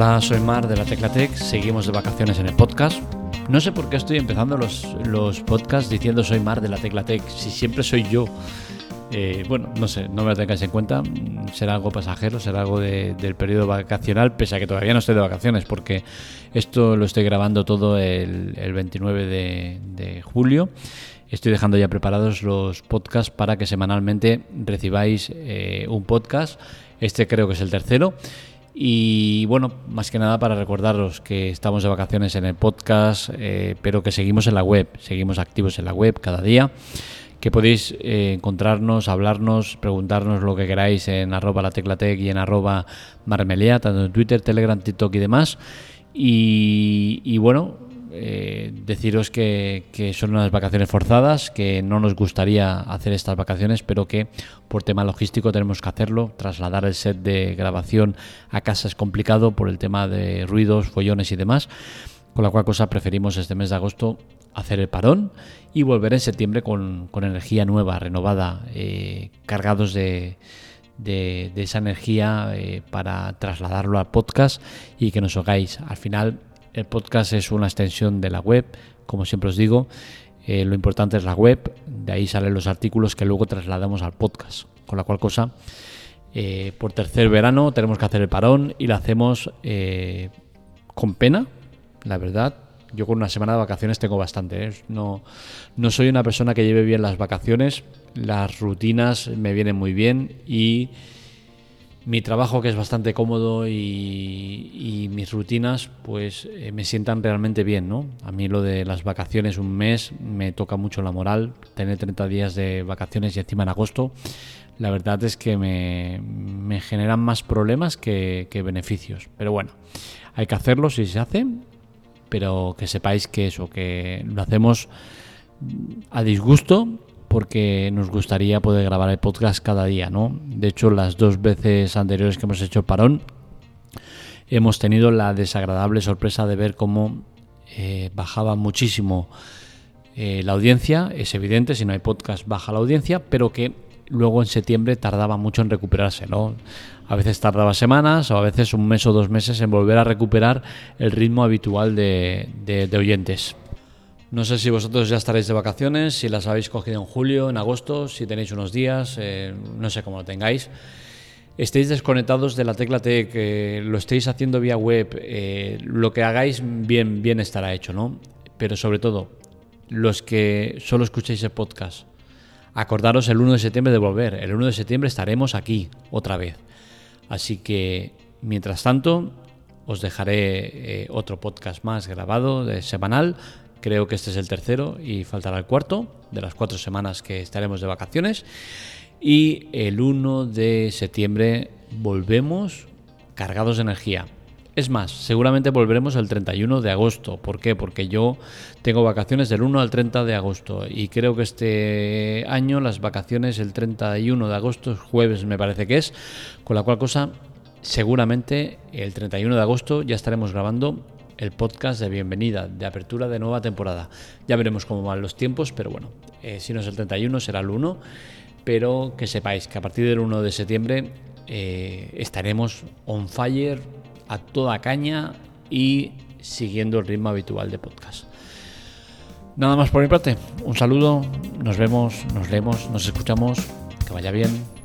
Hola, soy Mar de la Teclatec, seguimos de vacaciones en el podcast. No sé por qué estoy empezando los, los podcasts diciendo soy Mar de la Teclatec, si siempre soy yo. Eh, bueno, no sé, no me lo tengáis en cuenta, será algo pasajero, será algo del periodo vacacional, pese a que todavía no estoy de vacaciones, porque esto lo estoy grabando todo el, 29 de, julio. Estoy dejando ya preparados los podcasts para que semanalmente recibáis eh, un podcast. Este creo que es el tercero. Y bueno, más que nada para recordaros que estamos de vacaciones en el podcast, eh, pero que seguimos en la web, seguimos activos en la web cada día, que podéis eh, encontrarnos, hablarnos, preguntarnos lo que queráis en arroba la teclatec y en arroba marmelea, tanto en Twitter, Telegram, TikTok y demás. y bueno, eh, deciros que, son unas vacaciones forzadas, que no nos gustaría hacer estas vacaciones, pero que por tema logístico tenemos que hacerlo. Trasladar el set de grabación a casa es complicado por el tema de ruidos, follones y demás. Con la cual cosa preferimos este mes de agosto hacer el parón y volver en septiembre con, energía nueva, renovada, eh, cargados de, esa energía eh, para trasladarlo al podcast y que nos hagáis. Al final el podcast es una extensión de la web, como siempre os digo. Eh, lo importante es la web, de ahí salen los artículos que luego trasladamos al podcast. Con la cual cosa, eh, por tercer verano tenemos que hacer el parón y lo hacemos eh, con pena, la verdad. Yo con una semana de vacaciones tengo bastante. No, no soy una persona que lleve bien las vacaciones, las rutinas me vienen muy bien y mi trabajo que es bastante cómodo y, mis rutinas pues eh, me sientan realmente bien, ¿no? A mí lo de las vacaciones un mes me toca mucho la moral, tener 30 días de vacaciones y encima en agosto, la verdad es que me, generan más problemas que, que, beneficios. Pero bueno, hay que hacerlo si se hace, pero que sepáis que eso, que lo hacemos a disgusto porque nos gustaría poder grabar el podcast cada día, ¿no? De hecho, las dos veces anteriores que hemos hecho parón, hemos tenido la desagradable sorpresa de ver cómo eh, bajaba muchísimo eh, la audiencia. Es evidente, si no hay podcast baja la audiencia, pero que luego en septiembre tardaba mucho en recuperarse, ¿no? A veces tardaba semanas o a veces un mes o dos meses en volver a recuperar el ritmo habitual de oyentes. No sé si vosotros ya estaréis de vacaciones, si las habéis cogido en julio, en agosto, si tenéis unos días, eh, no sé cómo lo tengáis. Estéis desconectados de la tecla T, que lo estéis haciendo vía web, eh, lo que hagáis bien, bien estará hecho, ¿no? Pero sobre todo, los que solo escuchéis el podcast, acordaros el 1 de septiembre de volver. El 1 de septiembre estaremos aquí otra vez. Así que, mientras tanto, os dejaré eh, otro podcast más grabado, de semanal, Creo que este es el tercero y faltará el cuarto de las cuatro semanas que estaremos de vacaciones. Y el 1 de septiembre volvemos cargados de energía. Es más, seguramente volveremos el 31 de agosto. ¿Por qué? Porque yo tengo vacaciones del 1 al 30 de agosto y creo que este año las vacaciones el 31 de agosto, jueves me parece que es, con la cual cosa seguramente el 31 de agosto ya estaremos grabando el podcast de bienvenida, de apertura de nueva temporada. Ya veremos cómo van los tiempos, pero bueno, eh, si no es el 31 será el 1, pero que sepáis que a partir del 1 de septiembre eh, estaremos on fire a toda caña y siguiendo el ritmo habitual de podcast. Nada más por mi parte, un saludo, nos vemos, nos leemos, nos escuchamos, que vaya bien.